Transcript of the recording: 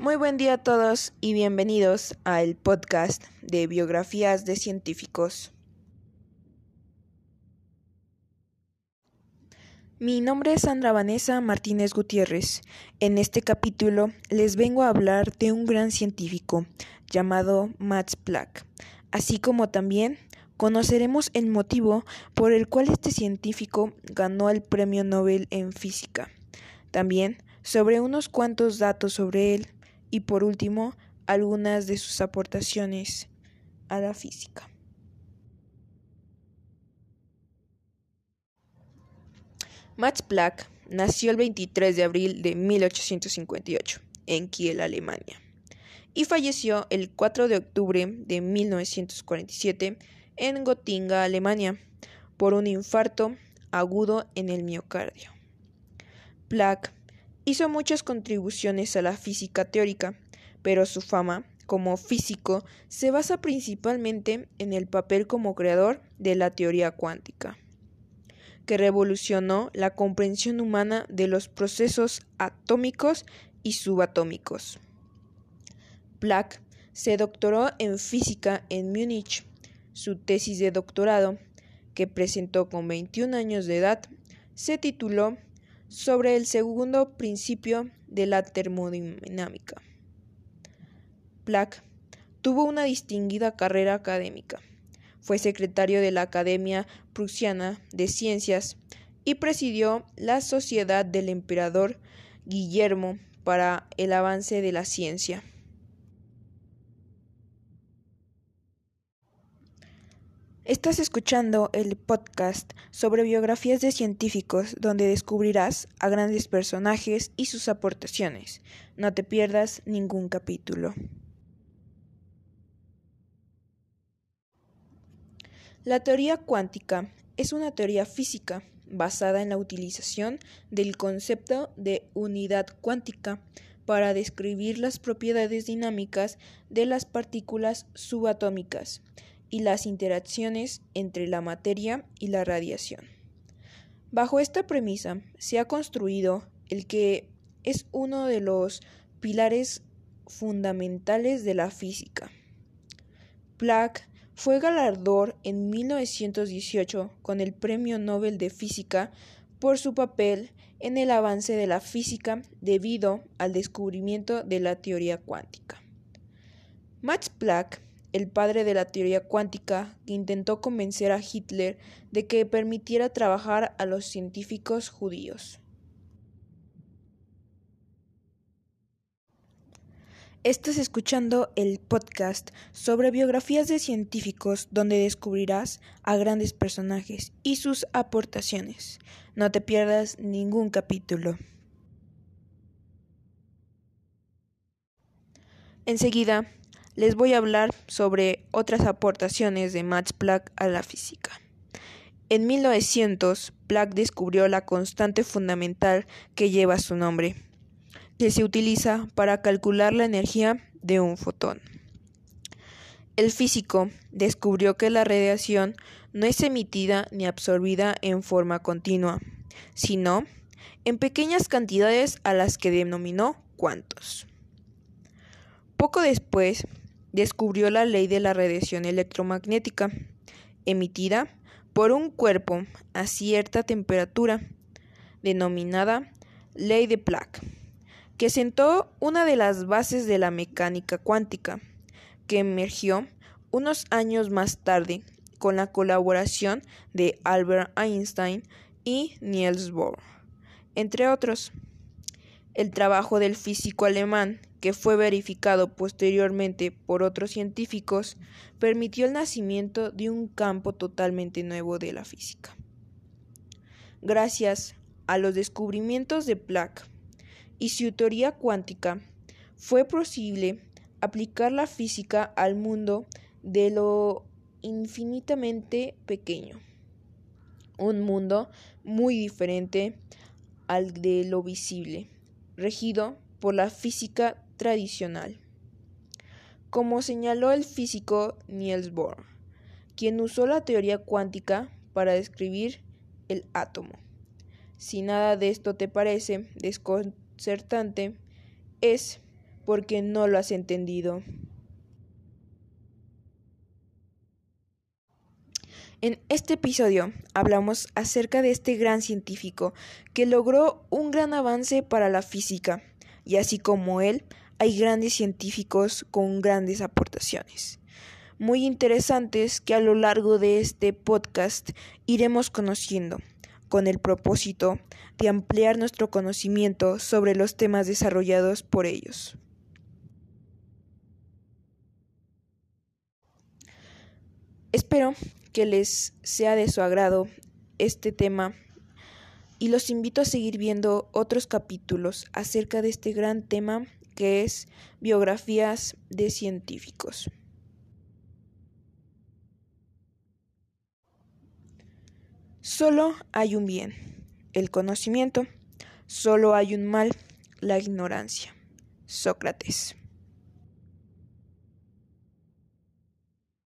Muy buen día a todos y bienvenidos al podcast de biografías de científicos. Mi nombre es Sandra Vanessa Martínez Gutiérrez. En este capítulo les vengo a hablar de un gran científico llamado Max Planck, así como también conoceremos el motivo por el cual este científico ganó el Premio Nobel en Física. También sobre unos cuantos datos sobre él y por último algunas de sus aportaciones a la física. Max Planck nació el 23 de abril de 1858 en Kiel, Alemania, y falleció el 4 de octubre de 1947 en Gotinga, Alemania, por un infarto agudo en el miocardio. Planck hizo muchas contribuciones a la física teórica, pero su fama como físico se basa principalmente en el papel como creador de la teoría cuántica que revolucionó la comprensión humana de los procesos atómicos y subatómicos. Planck se doctoró en física en Múnich. Su tesis de doctorado, que presentó con 21 años de edad, se tituló sobre el segundo principio de la termodinámica. Planck tuvo una distinguida carrera académica. Fue secretario de la Academia Prusiana de Ciencias y presidió la Sociedad del Emperador Guillermo para el avance de la ciencia. Estás escuchando el podcast sobre biografías de científicos donde descubrirás a grandes personajes y sus aportaciones. No te pierdas ningún capítulo. La teoría cuántica es una teoría física basada en la utilización del concepto de unidad cuántica para describir las propiedades dinámicas de las partículas subatómicas y las interacciones entre la materia y la radiación. Bajo esta premisa se ha construido el que es uno de los pilares fundamentales de la física. Planck fue galardor en 1918 con el Premio Nobel de Física por su papel en el avance de la física debido al descubrimiento de la teoría cuántica. Max Planck, el padre de la teoría cuántica, que intentó convencer a Hitler de que permitiera trabajar a los científicos judíos. Estás escuchando el podcast sobre biografías de científicos donde descubrirás a grandes personajes y sus aportaciones. No te pierdas ningún capítulo. Enseguida les voy a hablar sobre otras aportaciones de Max Planck a la física. En 1900, Planck descubrió la constante fundamental que lleva su nombre que se utiliza para calcular la energía de un fotón. El físico descubrió que la radiación no es emitida ni absorbida en forma continua, sino en pequeñas cantidades a las que denominó cuantos. Poco después, descubrió la ley de la radiación electromagnética, emitida por un cuerpo a cierta temperatura, denominada ley de Planck que sentó una de las bases de la mecánica cuántica, que emergió unos años más tarde con la colaboración de Albert Einstein y Niels Bohr, entre otros. El trabajo del físico alemán, que fue verificado posteriormente por otros científicos, permitió el nacimiento de un campo totalmente nuevo de la física. Gracias a los descubrimientos de Planck, y su teoría cuántica, fue posible aplicar la física al mundo de lo infinitamente pequeño. Un mundo muy diferente al de lo visible, regido por la física tradicional. Como señaló el físico Niels Bohr, quien usó la teoría cuántica para describir el átomo. Si nada de esto te parece desconcertante, es porque no lo has entendido. En este episodio hablamos acerca de este gran científico que logró un gran avance para la física, y así como él, hay grandes científicos con grandes aportaciones, muy interesantes que a lo largo de este podcast iremos conociendo, con el propósito de ampliar nuestro conocimiento sobre los temas desarrollados por ellos. Espero que les sea de su agrado este tema y los invito a seguir viendo otros capítulos acerca de este gran tema que es biografías de científicos. Solo hay un bien, el conocimiento, solo hay un mal, la ignorancia. Sócrates.